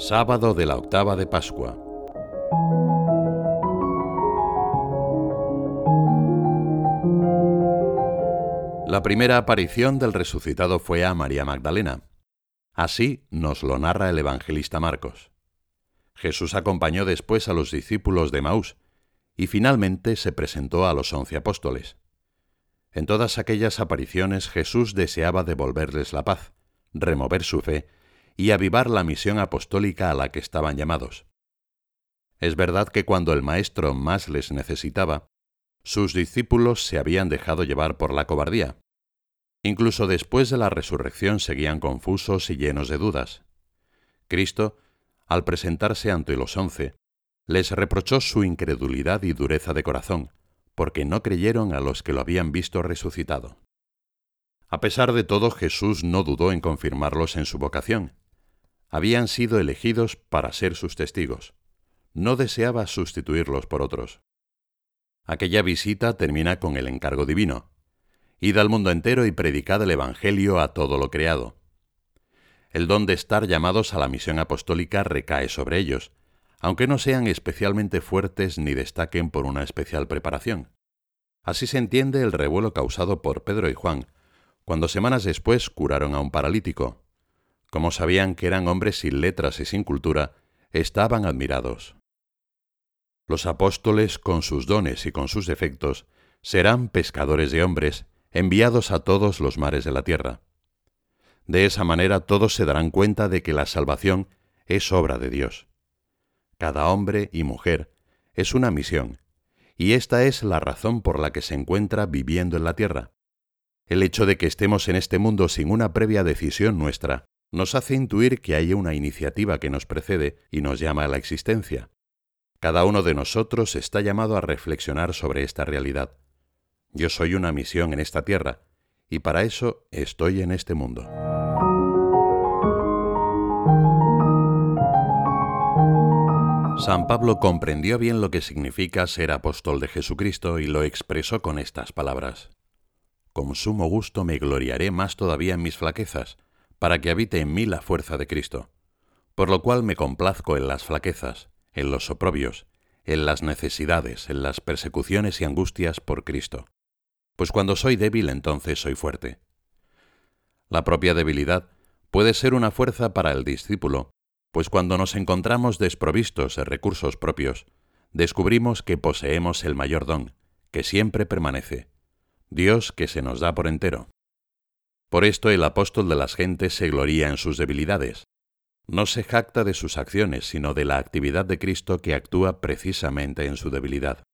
Sábado de la octava de Pascua. La primera aparición del resucitado fue a María Magdalena. Así nos lo narra el evangelista Marcos. Jesús acompañó después a los discípulos de Maús y finalmente se presentó a los once apóstoles. En todas aquellas apariciones Jesús deseaba devolverles la paz, remover su fe y avivar la misión apostólica a la que estaban llamados. Es verdad que cuando el Maestro más les necesitaba, sus discípulos se habían dejado llevar por la cobardía. Incluso después de la resurrección seguían confusos y llenos de dudas. Cristo, al presentarse ante los once, les reprochó su incredulidad y dureza de corazón, porque no creyeron a los que lo habían visto resucitado. A pesar de todo, Jesús no dudó en confirmarlos en su vocación, habían sido elegidos para ser sus testigos. No deseaba sustituirlos por otros. Aquella visita termina con el encargo divino. Id al mundo entero y predicad el Evangelio a todo lo creado. El don de estar llamados a la misión apostólica recae sobre ellos, aunque no sean especialmente fuertes ni destaquen por una especial preparación. Así se entiende el revuelo causado por Pedro y Juan, cuando semanas después curaron a un paralítico, como sabían que eran hombres sin letras y sin cultura, estaban admirados. Los apóstoles, con sus dones y con sus defectos, serán pescadores de hombres, enviados a todos los mares de la tierra. De esa manera todos se darán cuenta de que la salvación es obra de Dios. Cada hombre y mujer es una misión, y esta es la razón por la que se encuentra viviendo en la tierra. El hecho de que estemos en este mundo sin una previa decisión nuestra nos hace intuir que hay una iniciativa que nos precede y nos llama a la existencia. Cada uno de nosotros está llamado a reflexionar sobre esta realidad. Yo soy una misión en esta tierra, y para eso estoy en este mundo. San Pablo comprendió bien lo que significa ser apóstol de Jesucristo y lo expresó con estas palabras. Con sumo gusto me gloriaré más todavía en mis flaquezas, para que habite en mí la fuerza de Cristo, por lo cual me complazco en las flaquezas, en los oprobios, en las necesidades, en las persecuciones y angustias por Cristo. Pues cuando soy débil entonces soy fuerte. La propia debilidad puede ser una fuerza para el discípulo, pues cuando nos encontramos desprovistos de recursos propios, descubrimos que poseemos el mayor don, que siempre permanece, Dios que se nos da por entero. Por esto el apóstol de las gentes se gloría en sus debilidades. No se jacta de sus acciones, sino de la actividad de Cristo que actúa precisamente en su debilidad.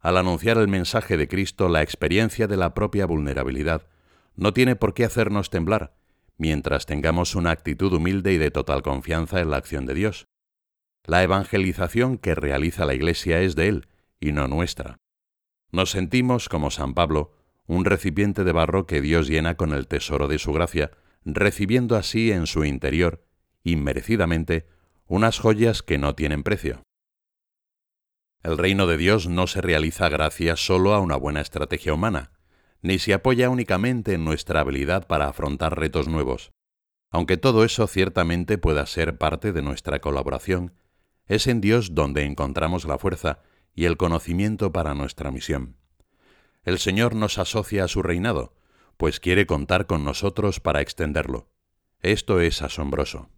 Al anunciar el mensaje de Cristo, la experiencia de la propia vulnerabilidad no tiene por qué hacernos temblar, mientras tengamos una actitud humilde y de total confianza en la acción de Dios. La evangelización que realiza la Iglesia es de Él, y no nuestra. Nos sentimos, como San Pablo, un recipiente de barro que Dios llena con el tesoro de su gracia, recibiendo así en su interior, inmerecidamente, unas joyas que no tienen precio. El reino de Dios no se realiza gracias solo a una buena estrategia humana, ni se apoya únicamente en nuestra habilidad para afrontar retos nuevos. Aunque todo eso ciertamente pueda ser parte de nuestra colaboración, es en Dios donde encontramos la fuerza y el conocimiento para nuestra misión el Señor nos asocia a su reinado, pues quiere contar con nosotros para extenderlo. Esto es asombroso.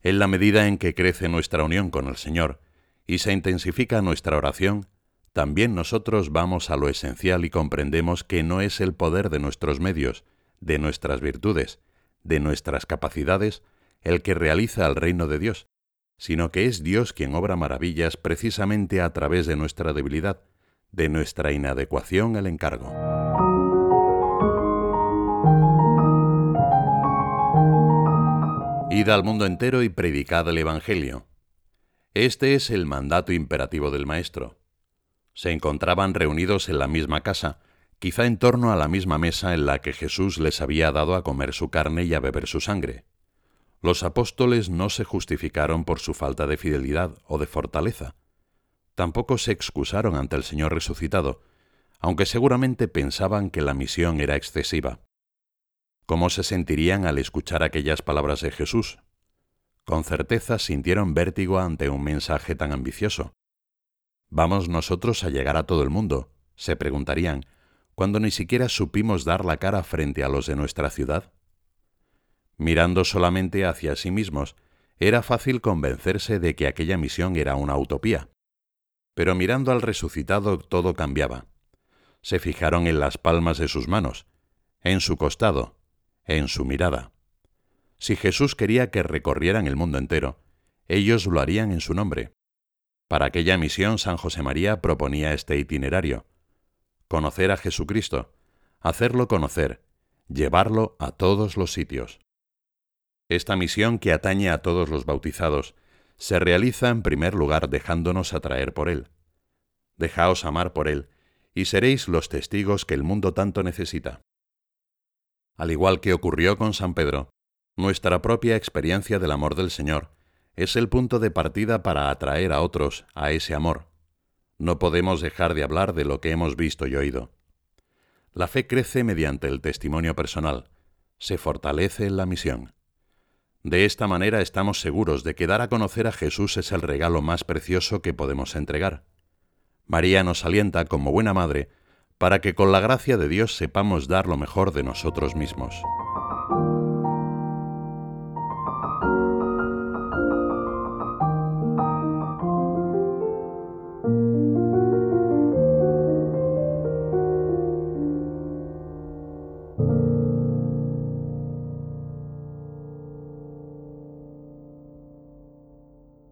En la medida en que crece nuestra unión con el Señor y se intensifica nuestra oración, también nosotros vamos a lo esencial y comprendemos que no es el poder de nuestros medios, de nuestras virtudes, de nuestras capacidades, el que realiza el reino de Dios, sino que es Dios quien obra maravillas precisamente a través de nuestra debilidad, de nuestra inadecuación al encargo. Id al mundo entero y predicad el Evangelio. Este es el mandato imperativo del Maestro. Se encontraban reunidos en la misma casa, quizá en torno a la misma mesa en la que Jesús les había dado a comer su carne y a beber su sangre. Los apóstoles no se justificaron por su falta de fidelidad o de fortaleza, tampoco se excusaron ante el Señor resucitado, aunque seguramente pensaban que la misión era excesiva. ¿Cómo se sentirían al escuchar aquellas palabras de Jesús? Con certeza sintieron vértigo ante un mensaje tan ambicioso. ¿Vamos nosotros a llegar a todo el mundo? se preguntarían, cuando ni siquiera supimos dar la cara frente a los de nuestra ciudad. Mirando solamente hacia sí mismos, era fácil convencerse de que aquella misión era una utopía. Pero mirando al resucitado todo cambiaba. Se fijaron en las palmas de sus manos, en su costado, en su mirada. Si Jesús quería que recorrieran el mundo entero, ellos lo harían en su nombre. Para aquella misión San José María proponía este itinerario. Conocer a Jesucristo, hacerlo conocer, llevarlo a todos los sitios. Esta misión que atañe a todos los bautizados se realiza en primer lugar dejándonos atraer por Él. Dejaos amar por Él, y seréis los testigos que el mundo tanto necesita. Al igual que ocurrió con San Pedro, nuestra propia experiencia del amor del Señor es el punto de partida para atraer a otros a ese amor. No podemos dejar de hablar de lo que hemos visto y oído. La fe crece mediante el testimonio personal, se fortalece en la misión. De esta manera estamos seguros de que dar a conocer a Jesús es el regalo más precioso que podemos entregar. María nos alienta como buena madre para que con la gracia de Dios sepamos dar lo mejor de nosotros mismos.